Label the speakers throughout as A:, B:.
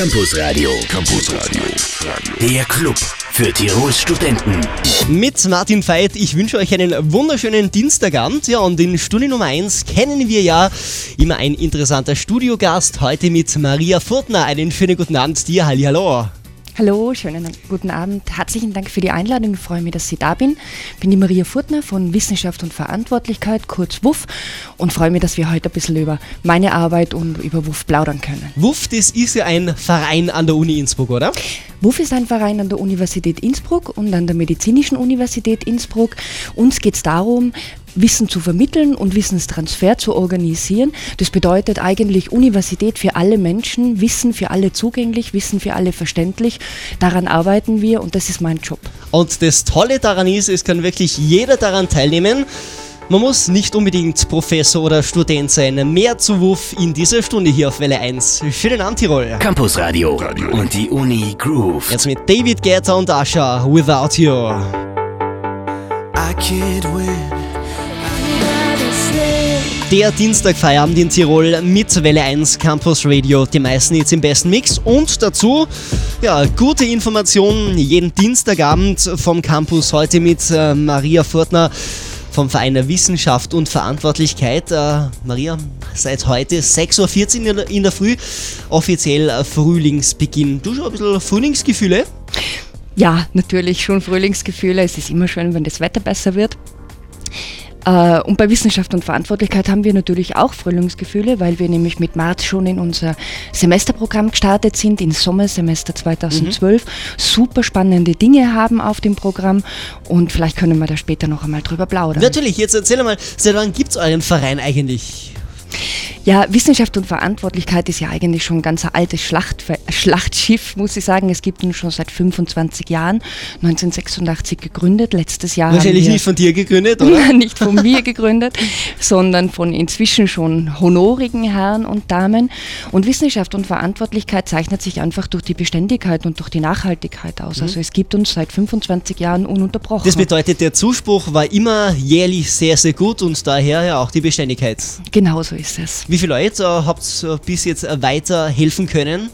A: Campus Radio. Campus Radio. Der Club für Tirols Studenten.
B: Mit Martin Veit, ich wünsche euch einen wunderschönen Dienstagabend. Ja, und in Stunde Nummer 1 kennen wir ja immer ein interessanter Studiogast. Heute mit Maria Furtner. Einen schönen guten Abend dir. Hallo.
C: Hallo, schönen guten Abend. Herzlichen Dank für die Einladung. Ich freue mich, dass ich da bin. Ich bin die Maria Furtner von Wissenschaft und Verantwortlichkeit, kurz WUF, und freue mich, dass wir heute ein bisschen über meine Arbeit und über WUF plaudern können.
B: WUF, das ist ja ein Verein an der Uni Innsbruck, oder?
C: WUF ist ein Verein an der Universität Innsbruck und an der Medizinischen Universität Innsbruck. Uns geht es darum, Wissen zu vermitteln und Wissenstransfer zu organisieren. Das bedeutet eigentlich Universität für alle Menschen, Wissen für alle zugänglich, Wissen für alle verständlich. Daran arbeiten wir und das ist mein Job.
B: Und das Tolle daran ist, es kann wirklich jeder daran teilnehmen. Man muss nicht unbedingt Professor oder Student sein. Mehr zu WUF in dieser Stunde hier auf Welle 1. Schönen Abend, Tirol.
A: Campus Radio, Radio. und die Uni Groove.
B: Jetzt mit David Guetta und Asha, Without You.
D: I can't win.
B: Der Dienstagfeierabend in Tirol mit Welle 1 Campus Radio, die meisten jetzt im besten Mix und dazu ja, gute Informationen jeden Dienstagabend vom Campus heute mit äh, Maria Furtner vom Verein der Wissenschaft und Verantwortlichkeit. Äh, Maria, seit heute 6.14 Uhr in der Früh offiziell äh, Frühlingsbeginn. Du schon ein bisschen Frühlingsgefühle?
C: Ja, natürlich schon Frühlingsgefühle. Es ist immer schön, wenn das Wetter besser wird. Äh, und bei Wissenschaft und Verantwortlichkeit haben wir natürlich auch Frühlingsgefühle, weil wir nämlich mit März schon in unser Semesterprogramm gestartet sind, ins Sommersemester 2012. Mhm. Super spannende Dinge haben auf dem Programm und vielleicht können wir da später noch einmal drüber plaudern.
B: Natürlich, jetzt erzähl mal, seit wann gibt es euren Verein eigentlich?
C: Ja, Wissenschaft und Verantwortlichkeit ist ja eigentlich schon ein ganz altes Schlacht, Schlachtschiff, muss ich sagen. Es gibt ihn schon seit 25 Jahren, 1986 gegründet. Letztes Jahr.
B: Wahrscheinlich nicht von dir gegründet, oder?
C: nicht von mir gegründet, sondern von inzwischen schon honorigen Herren und Damen. Und Wissenschaft und Verantwortlichkeit zeichnet sich einfach durch die Beständigkeit und durch die Nachhaltigkeit aus. Mhm. Also es gibt uns seit 25 Jahren ununterbrochen.
B: Das bedeutet, der Zuspruch war immer jährlich sehr, sehr gut und daher ja auch die Beständigkeit.
C: Genau so ist es.
B: Wie viele Leute äh, habt ihr bis jetzt äh, weiter helfen können?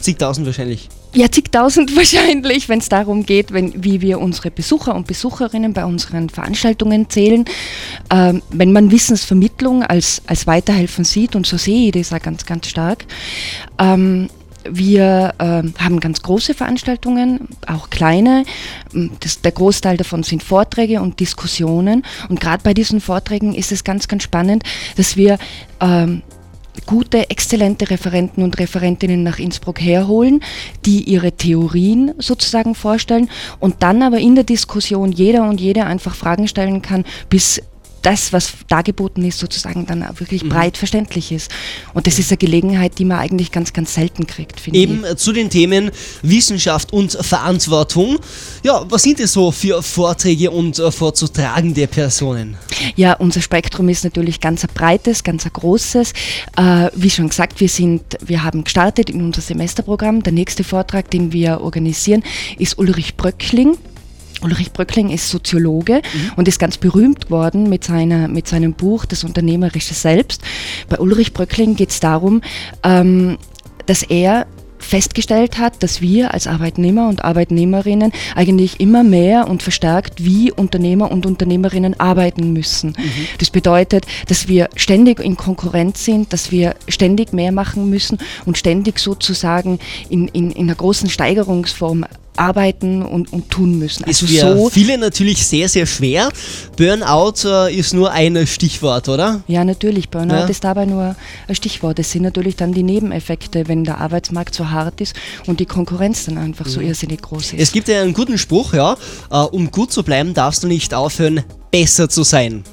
B: Zigtausend wahrscheinlich.
C: Ja, zigtausend wahrscheinlich, wenn es darum geht, wenn, wie wir unsere Besucher und Besucherinnen bei unseren Veranstaltungen zählen. Ähm, wenn man Wissensvermittlung als, als Weiterhelfen sieht, und so sehe ich das auch ganz, ganz stark. Ähm, wir äh, haben ganz große Veranstaltungen, auch kleine. Das, der Großteil davon sind Vorträge und Diskussionen. Und gerade bei diesen Vorträgen ist es ganz, ganz spannend, dass wir ähm, gute, exzellente Referenten und Referentinnen nach Innsbruck herholen, die ihre Theorien sozusagen vorstellen und dann aber in der Diskussion jeder und jede einfach Fragen stellen kann, bis das, was dargeboten ist, sozusagen dann auch wirklich mhm. breit verständlich ist. Und das ist eine Gelegenheit, die man eigentlich ganz, ganz selten kriegt,
B: finde ich. Eben zu den Themen Wissenschaft und Verantwortung. Ja, was sind es so für Vorträge und äh, vorzutragende Personen?
C: Ja, unser Spektrum ist natürlich ganz ein breites, ganz ein großes. Äh, wie schon gesagt, wir sind, wir haben gestartet in unser Semesterprogramm. Der nächste Vortrag, den wir organisieren, ist Ulrich Bröckling. Ulrich Bröckling ist Soziologe mhm. und ist ganz berühmt geworden mit, seiner, mit seinem Buch Das Unternehmerische Selbst. Bei Ulrich Bröckling geht es darum, ähm, dass er festgestellt hat, dass wir als Arbeitnehmer und Arbeitnehmerinnen eigentlich immer mehr und verstärkt wie Unternehmer und Unternehmerinnen arbeiten müssen. Mhm. Das bedeutet, dass wir ständig in Konkurrenz sind, dass wir ständig mehr machen müssen und ständig sozusagen in, in, in einer großen Steigerungsform arbeiten und, und tun müssen.
B: Also ist für so viele natürlich sehr, sehr schwer. Burnout äh, ist nur ein Stichwort, oder?
C: Ja, natürlich. Burnout ja. ist dabei nur ein Stichwort. Es sind natürlich dann die Nebeneffekte, wenn der Arbeitsmarkt so hart ist und die Konkurrenz dann einfach mhm. so irrsinnig groß ist.
B: Es gibt ja einen guten Spruch, ja, äh, um gut zu bleiben, darfst du nicht aufhören, besser zu sein.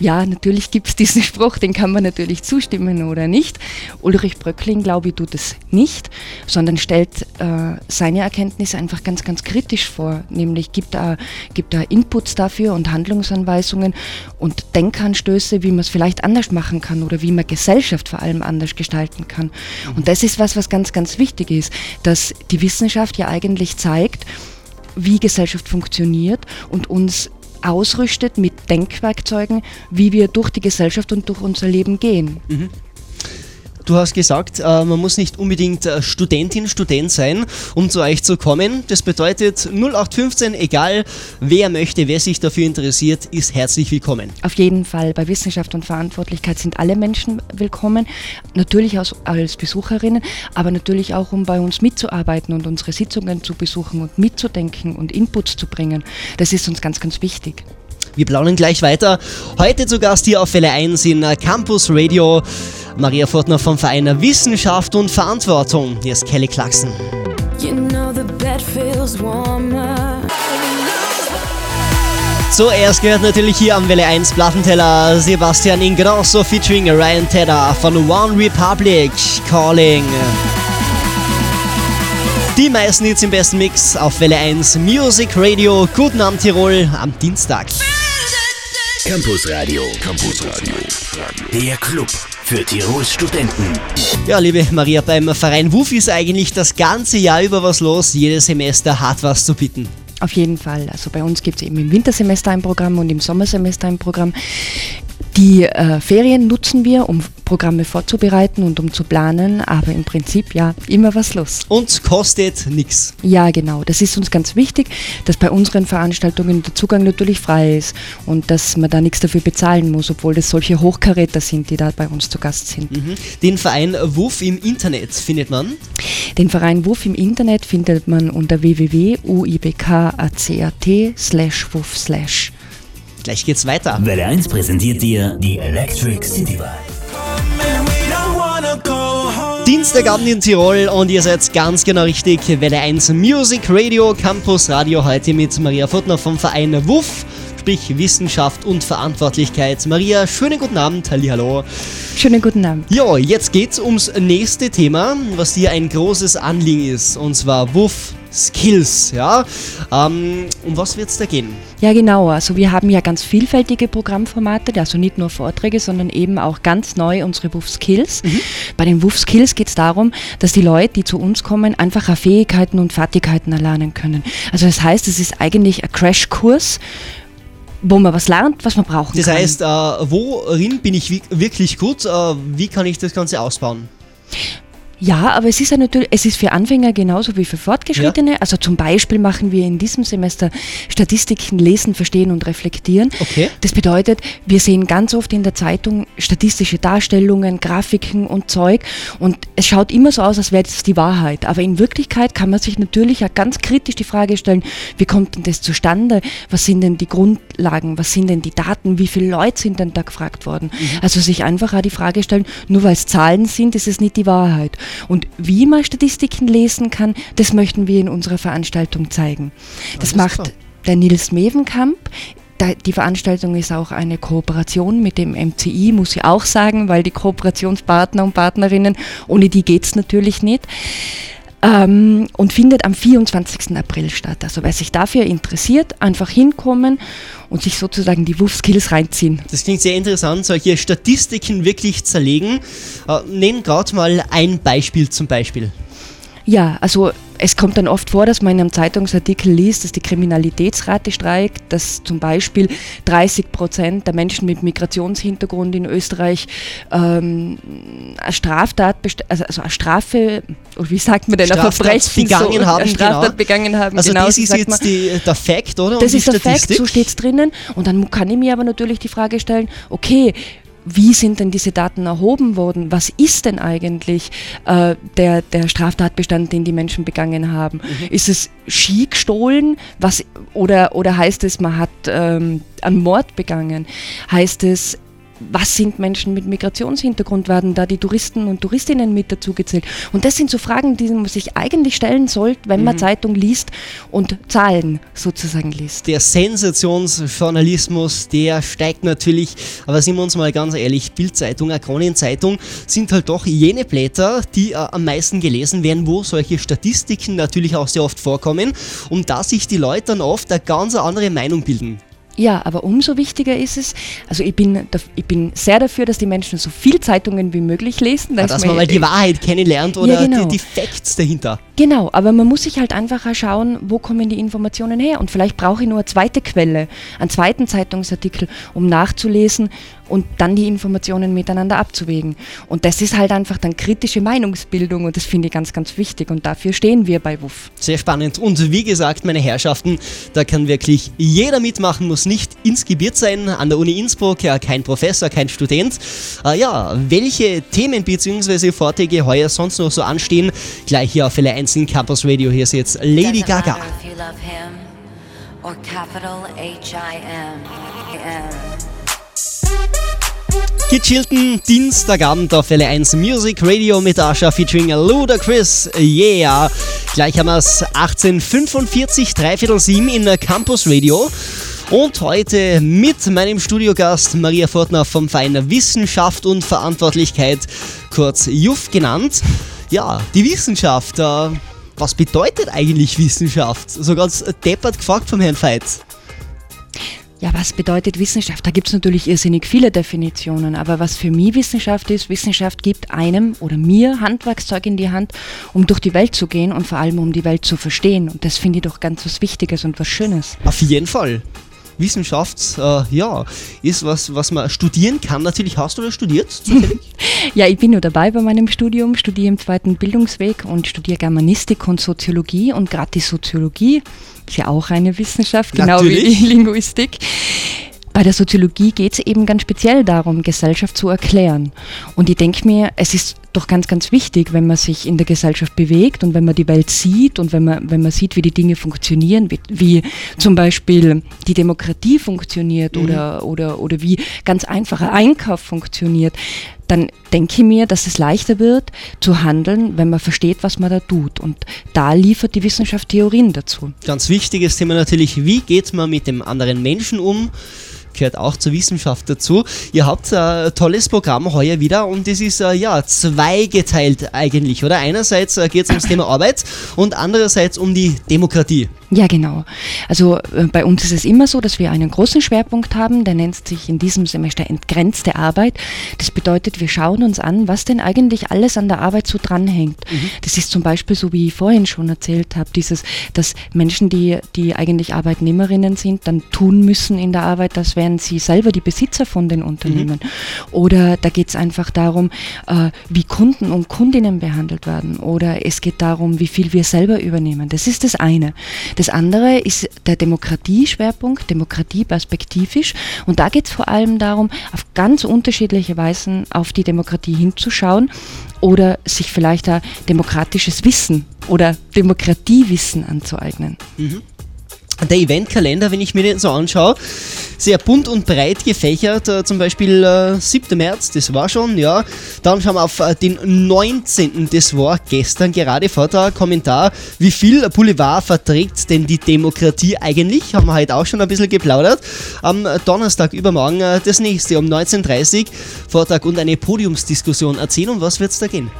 C: Ja, natürlich gibt es diesen Spruch, den kann man natürlich zustimmen oder nicht. Ulrich Bröckling, glaube ich, tut es nicht, sondern stellt äh, seine Erkenntnisse einfach ganz, ganz kritisch vor. Nämlich gibt er, gibt er Inputs dafür und Handlungsanweisungen und Denkanstöße, wie man es vielleicht anders machen kann oder wie man Gesellschaft vor allem anders gestalten kann. Und das ist was, was ganz, ganz wichtig ist, dass die Wissenschaft ja eigentlich zeigt, wie Gesellschaft funktioniert und uns ausrüstet mit Denkwerkzeugen, wie wir durch die Gesellschaft und durch unser Leben gehen. Mhm.
B: Du hast gesagt, äh, man muss nicht unbedingt äh, Studentin, Student sein, um zu euch zu kommen. Das bedeutet 0815, egal wer möchte, wer sich dafür interessiert, ist herzlich willkommen.
C: Auf jeden Fall. Bei Wissenschaft und Verantwortlichkeit sind alle Menschen willkommen. Natürlich als, als Besucherinnen, aber natürlich auch, um bei uns mitzuarbeiten und unsere Sitzungen zu besuchen und mitzudenken und Inputs zu bringen. Das ist uns ganz, ganz wichtig.
B: Wir plaudern gleich weiter. Heute zu Gast hier auf Welle 1 in Campus Radio. Maria Fortner vom Verein Wissenschaft und Verantwortung. Hier ist Kelly Clarkson.
E: You know the bed feels warmer.
B: Zuerst gehört natürlich hier am Welle 1 Plattenteller Sebastian Ingrosso featuring Ryan Tedder von One Republic Calling. Die meisten Hits im besten Mix auf Welle 1 Music Radio. Guten Abend Tirol am Dienstag.
A: Campus Radio. Campus Radio. Der Club für Tirols Studenten.
B: Ja, liebe Maria, beim Verein WUF ist eigentlich das ganze Jahr über was los. Jedes Semester hat was zu bieten.
C: Auf jeden Fall. Also bei uns gibt es eben im Wintersemester ein Programm und im Sommersemester ein Programm. Die äh, Ferien nutzen wir, um Programme vorzubereiten und um zu planen, aber im Prinzip ja immer was los.
B: Und kostet nichts.
C: Ja, genau. Das ist uns ganz wichtig, dass bei unseren Veranstaltungen der Zugang natürlich frei ist und dass man da nichts dafür bezahlen muss, obwohl das solche Hochkaräter sind, die da bei uns zu Gast sind.
B: Mhm. Den Verein WUF im Internet findet man.
C: Den Verein WUF im Internet findet man unter www.uibk.ac.at slash WUF slash.
B: Gleich geht's weiter.
A: Welle 1 präsentiert dir die Electric City Vibe.
B: Dienstagabend in Tirol und ihr seid ganz genau richtig. Welle 1 Music Radio Campus Radio heute mit Maria Futtner vom Verein WUF, sprich Wissenschaft und Verantwortlichkeit. Maria, schönen guten Abend, hallo.
C: Schönen guten Abend.
B: Ja, jetzt geht's ums nächste Thema, was dir ein großes Anliegen ist, und zwar WUF Skills, ja. Ähm, um was wird's da gehen?
C: Ja, genau. Also wir haben ja ganz vielfältige Programmformate, also nicht nur Vorträge, sondern eben auch ganz neu unsere WUF Skills. Bei den WUF Skills geht es darum, dass die Leute, die zu uns kommen, einfacher Fähigkeiten und Fertigkeiten erlernen können. Also das heißt, es ist eigentlich ein Crashkurs, wo man was lernt, was man brauchen
B: Das
C: kann.
B: heißt, äh, worin bin ich wi- wirklich gut? Äh, wie kann ich das Ganze ausbauen?
C: Ja, aber es ist ja natürlich, es ist für Anfänger genauso wie für Fortgeschrittene. Also zum Beispiel machen wir in diesem Semester Statistiken lesen, verstehen und reflektieren.
B: Okay.
C: Das bedeutet, wir sehen ganz oft in der Zeitung statistische Darstellungen, Grafiken und Zeug und es schaut immer so aus, als wäre das die Wahrheit. Aber in Wirklichkeit kann man sich natürlich auch ganz kritisch die Frage stellen, wie kommt denn das zustande? Was sind denn die Grundlagen? Was sind denn die Daten? Wie viele Leute sind denn da gefragt worden? Also sich einfach auch die Frage stellen, nur weil es Zahlen sind, ist es nicht die Wahrheit. Und wie man Statistiken lesen kann, das möchten wir in unserer Veranstaltung zeigen. Das
B: Alles
C: macht
B: klar.
C: der Nils Mevenkamp. Die Veranstaltung ist auch eine Kooperation mit dem MCI, muss ich auch sagen, weil die Kooperationspartner und Partnerinnen, ohne die geht es natürlich nicht. Ähm, und findet am 24. April statt. Also wer sich dafür interessiert, einfach hinkommen und sich sozusagen die WUF-Skills reinziehen.
B: Das klingt sehr interessant, solche Statistiken wirklich zerlegen. Äh, nenn gerade mal ein Beispiel zum Beispiel.
C: Ja, also es kommt dann oft vor, dass man in einem Zeitungsartikel liest, dass die Kriminalitätsrate steigt, dass zum Beispiel 30 Prozent der Menschen mit Migrationshintergrund in Österreich ähm, eine Straftat, also, also eine Strafe, oder wie sagt man denn, ein Verbrechen
B: begangen
C: so,
B: haben,
C: eine Straftat
B: genau.
C: begangen haben.
B: Also
C: genau,
B: das ist
C: sagt man.
B: jetzt die, der Fakt, oder?
C: Das ist der Fakt, so steht es drinnen. Und dann kann ich mir aber natürlich die Frage stellen, okay, wie sind denn diese Daten erhoben worden? Was ist denn eigentlich äh, der, der Straftatbestand, den die Menschen begangen haben? Ist es Ski gestohlen? Was, oder, oder heißt es, man hat ähm, einen Mord begangen? Heißt es, was sind Menschen mit Migrationshintergrund? Werden da die Touristen und Touristinnen mit dazugezählt? Und das sind so Fragen, die man sich eigentlich stellen sollte, wenn man Zeitung liest und Zahlen sozusagen liest.
B: Der Sensationsjournalismus, der steigt natürlich, aber sind wir uns mal ganz ehrlich, Bildzeitung, Kronenzeitung sind halt doch jene Blätter, die äh, am meisten gelesen werden, wo solche Statistiken natürlich auch sehr oft vorkommen und da sich die Leute dann oft eine ganz andere Meinung bilden.
C: Ja, aber umso wichtiger ist es, also ich bin, ich bin sehr dafür, dass die Menschen so viel Zeitungen wie möglich lesen.
B: Dass
C: ist
B: man
C: mir-
B: mal die Wahrheit kennenlernt oder
C: Ja, genau.
B: die, die Facts dahinter.
C: Genau, aber man muss sich halt einfach schauen, wo kommen die Informationen her. Und vielleicht brauche ich nur eine zweite Quelle, einen zweiten Zeitungsartikel, um nachzulesen und dann die Informationen miteinander abzuwägen. Und das ist halt einfach dann kritische Meinungsbildung und das finde ich ganz, ganz wichtig. Und dafür stehen wir bei WUF.
B: Sehr spannend. Und wie gesagt, meine Herrschaften, da kann wirklich jeder mitmachen, muss nicht inskribiert sein an der Uni Innsbruck, ja, kein Professor, kein Student. Äh, ja, welche Themen bzw. Vorträge heuer sonst noch so anstehen, gleich hier auf L1 in Campus Radio. Hier ist jetzt Lady Gaga. Gechillten Dienstagabend auf L1 Music Radio mit Asha featuring Ludacris. Yeah! Gleich haben wir es 1845, dreiviertel sieben in Campus Radio. Und heute mit meinem Studiogast Maria Fortner vom Verein Wissenschaft und Verantwortlichkeit, kurz JUF genannt. Ja, die Wissenschaft. Äh, was bedeutet eigentlich Wissenschaft? So ganz deppert gefragt vom Herrn Veit.
C: Ja, was bedeutet Wissenschaft? Da gibt es natürlich irrsinnig viele Definitionen, aber was für mich Wissenschaft ist, Wissenschaft gibt einem oder mir Handwerkszeug in die Hand, um durch die Welt zu gehen und vor allem um die Welt zu verstehen. Und das finde ich doch ganz was Wichtiges und was Schönes.
B: Auf jeden Fall. Wissenschaft, äh, ja, ist was, was man studieren kann. Natürlich hast du das studiert, zufällig?
C: Ja, ich bin nur dabei bei meinem Studium, studiere im zweiten Bildungsweg und studiere Germanistik und Soziologie und gerade die Soziologie ist ja auch eine Wissenschaft, genau
B: Natürlich.
C: wie Linguistik. Bei der Soziologie geht es eben ganz speziell darum, Gesellschaft zu erklären. Und ich denke mir, es ist doch ganz, ganz wichtig, wenn man sich in der Gesellschaft bewegt und wenn man die Welt sieht und wenn man, wenn man sieht, wie die Dinge funktionieren, wie, wie zum Beispiel die Demokratie funktioniert oder, oder, oder wie ganz einfacher Einkauf funktioniert, dann denke ich mir, dass es leichter wird zu handeln, wenn man versteht, was man da tut. Und da liefert die Wissenschaft Theorien dazu.
B: Ganz wichtiges Thema natürlich, wie geht man mit dem anderen Menschen um? Gehört auch zur Wissenschaft dazu. Ihr habt äh, ein tolles Programm heuer wieder und es ist äh, ja zweigeteilt eigentlich, oder? Einerseits äh, geht es ums Thema Arbeit und andererseits um die Demokratie.
C: Ja, genau. Also äh, bei uns ist es immer so, dass wir einen großen Schwerpunkt haben, der nennt sich in diesem Semester entgrenzte Arbeit. Das bedeutet, wir schauen uns an, was denn eigentlich alles an der Arbeit so dranhängt. Das ist zum Beispiel so, wie ich vorhin schon erzählt habe, dieses, dass Menschen, die, die eigentlich Arbeitnehmerinnen sind, dann tun müssen in der Arbeit, das wären sie selber die Besitzer von den Unternehmen. Oder da geht es einfach darum, äh, wie Kunden und Kundinnen behandelt werden. Oder es geht darum, wie viel wir selber übernehmen. Das ist das eine. Das andere ist der Demokratieschwerpunkt, Demokratie perspektivisch. Und da geht es vor allem darum, auf ganz unterschiedliche Weisen auf die Demokratie hinzuschauen oder sich vielleicht ein demokratisches Wissen oder Demokratiewissen anzueignen.
B: Der Eventkalender, wenn ich mir den so anschaue, sehr bunt und breit gefächert. Äh, zum Beispiel äh, 7. März, das war schon, ja. Dann schauen wir auf äh, den 19. Das war gestern gerade Vortrag, Kommentar. Wie viel Boulevard verträgt denn die Demokratie eigentlich? Haben wir heute auch schon ein bisschen geplaudert. Am Donnerstag übermorgen äh, das nächste um 19.30 Uhr. Vortrag und eine Podiumsdiskussion. Erzähl, um was wird es da gehen?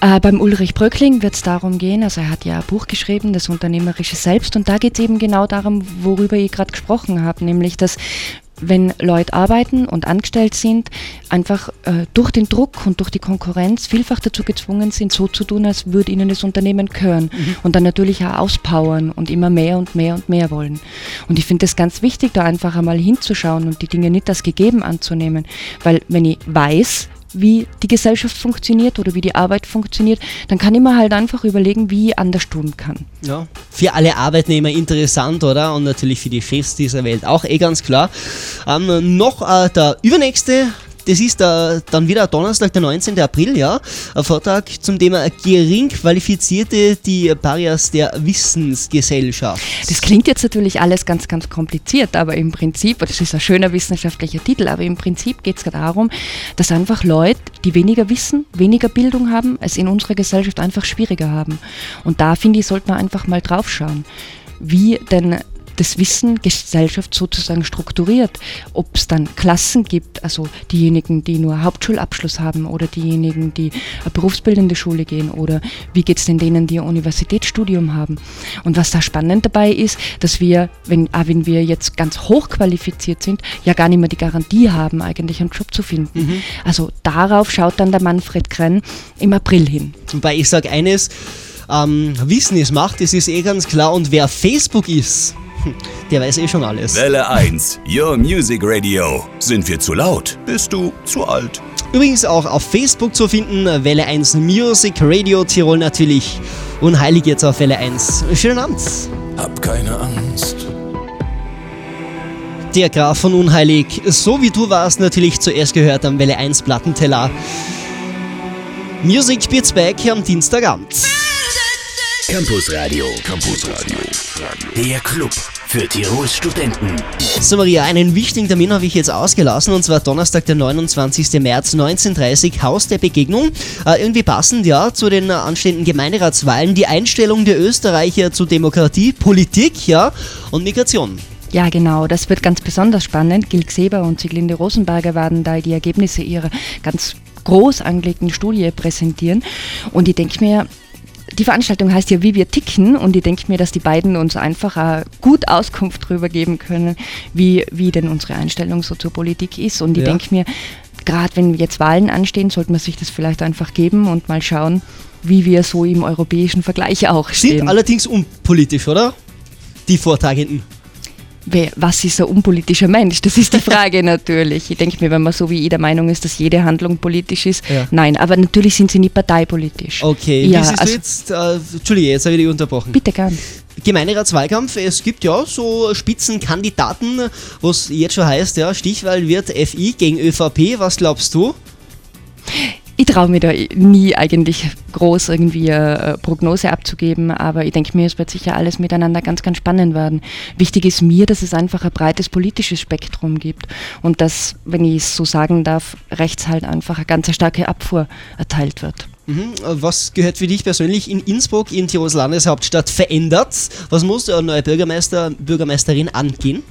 C: Äh, beim Ulrich Bröckling wird es darum gehen, also er hat ja ein Buch geschrieben, das Unternehmerische Selbst, und da geht es eben genau darum, worüber ich gerade gesprochen habe, nämlich dass wenn Leute arbeiten und angestellt sind, einfach äh, durch den Druck und durch die Konkurrenz vielfach dazu gezwungen sind, so zu tun, als würde ihnen das Unternehmen gehören und dann natürlich auch auspowern und immer mehr und mehr und mehr wollen. Und ich finde es ganz wichtig, da einfach einmal hinzuschauen und die Dinge nicht als gegeben anzunehmen, weil wenn ich weiß, wie die Gesellschaft funktioniert oder wie die Arbeit funktioniert, dann kann ich mir halt einfach überlegen, wie ich anders tun kann.
B: Ja, für alle Arbeitnehmer interessant, oder? Und natürlich für die Chefs dieser Welt auch eh ganz klar. Ähm, noch äh, der übernächste. Das ist äh, dann wieder Donnerstag, der 19. April, ja. Ein Vortrag zum Thema gering qualifizierte die Parias der Wissensgesellschaft.
C: Das klingt jetzt natürlich alles ganz, ganz kompliziert, aber im Prinzip, das ist ein schöner wissenschaftlicher Titel, aber im Prinzip geht es darum, dass einfach Leute, die weniger wissen, weniger Bildung haben, es in unserer Gesellschaft einfach schwieriger haben. Und da finde ich, sollte man einfach mal draufschauen, wie denn das Wissen Gesellschaft sozusagen strukturiert. Ob es dann Klassen gibt, also diejenigen, die nur Hauptschulabschluss haben oder diejenigen, die eine berufsbildende Schule gehen oder wie geht es denn denen, die ein Universitätsstudium haben. Und was da spannend dabei ist, dass wir, wenn, auch wenn wir jetzt ganz hochqualifiziert sind, ja gar nicht mehr die Garantie haben, eigentlich einen Job zu finden. Also darauf schaut dann der Manfred Krenn im April hin.
B: Wobei ich sage eines, Ähm, Wissen ist Macht, das ist eh ganz klar. Und wer Facebook ist, der weiß eh schon alles.
A: Welle 1, Your Music Radio. Sind wir zu laut? Bist du zu alt?
B: Übrigens auch auf Facebook zu finden, Welle 1 Music Radio Tirol natürlich. Unheilig jetzt auf Welle 1. Schönen Abend.
D: Hab keine Angst.
B: Der Graf von Unheilig, so wie du warst, natürlich zuerst gehört am Welle 1 Plattenteller. Music Beats Back am Dienstagabend.
A: Campus Radio. Campus Radio. Der Club für Tirols Studenten.
B: So Maria, einen wichtigen Termin habe ich jetzt ausgelassen und zwar Donnerstag, der 29. März 1930, Haus der Begegnung. Äh, irgendwie passend ja zu den äh, anstehenden Gemeinderatswahlen, die Einstellung der Österreicher zu Demokratie, Politik ja und Migration.
C: Ja, genau, das wird ganz besonders spannend. Gil Gseber und Sieglinde Rosenberger werden da die Ergebnisse ihrer ganz groß angelegten Studie präsentieren. Und ich denke mir, die Veranstaltung heißt ja Wie wir ticken und ich denke mir, dass die beiden uns einfach äh, gut Auskunft darüber geben können, wie, wie denn unsere Einstellung so zur Politik ist. Und ich
B: Ja.
C: denke mir, gerade wenn jetzt Wahlen anstehen, sollte man sich das vielleicht einfach geben und mal schauen, wie wir so im europäischen Vergleich auch
B: Sind
C: stehen.
B: allerdings unpolitisch, oder? Die Vortagenden.
C: Was ist ein unpolitischer Mensch? Das ist die Frage natürlich. Ich denke mir, wenn man so wie jeder Meinung ist, dass jede Handlung politisch ist,
B: Ja.
C: nein, aber natürlich sind sie nicht parteipolitisch.
B: Okay,
C: Ja,
B: wie siehst
C: also-
B: du jetzt, äh, Entschuldige, jetzt habe ich dich unterbrochen.
C: Bitte gern.
B: Gemeinderatswahlkampf, es gibt ja so Spitzenkandidaten, was jetzt schon heißt, ja, Stichwahl wird FI gegen ÖVP, was glaubst du?
C: Ich traue mir da nie eigentlich groß irgendwie eine Prognose abzugeben, aber ich denke mir, es wird sicher alles miteinander ganz, ganz spannend werden. Wichtig ist mir, dass es einfach ein breites politisches Spektrum gibt und dass, wenn ich es so sagen darf, rechts halt einfach eine ganz starke Abfuhr erteilt wird.
B: Mhm. Was gehört für dich persönlich in Innsbruck, in Tirols Landeshauptstadt, verändert? Was muss der neue Bürgermeister, Bürgermeisterin angehen?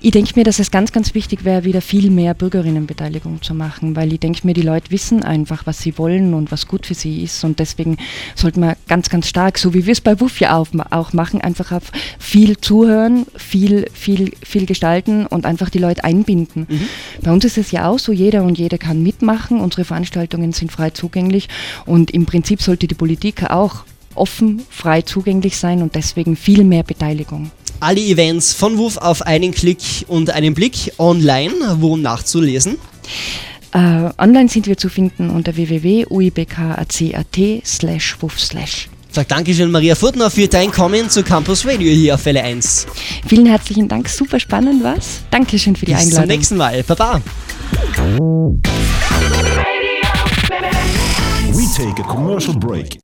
C: Ich denke mir, dass es ganz, ganz wichtig wäre, wieder viel mehr Bürgerinnenbeteiligung zu machen, weil ich denke mir, die Leute wissen einfach, was sie wollen und was gut für sie ist. Und deswegen sollte man ganz, ganz stark, so wie wir es bei WUF ja auch, machen, einfach auf viel zuhören, viel, viel, viel gestalten und einfach die Leute einbinden. Bei uns ist es ja auch so, jeder und jede kann mitmachen, unsere Veranstaltungen sind frei zugänglich und im Prinzip sollte die Politik auch offen, frei zugänglich sein und deswegen viel mehr Beteiligung.
B: Alle Events von WUF auf einen Klick und einen Blick online, wo nachzulesen.
C: Äh, online sind wir zu finden unter www.uibk.ac.at slash wuff slash.
B: Sag Dankeschön Maria Furtner für dein Kommen zu Campus Radio hier auf Welle 1.
C: Vielen herzlichen Dank, super spannend war's. Dankeschön für die
B: Bis zum
C: Einladung.
B: nächsten Mal. Baba.
F: We take a commercial break.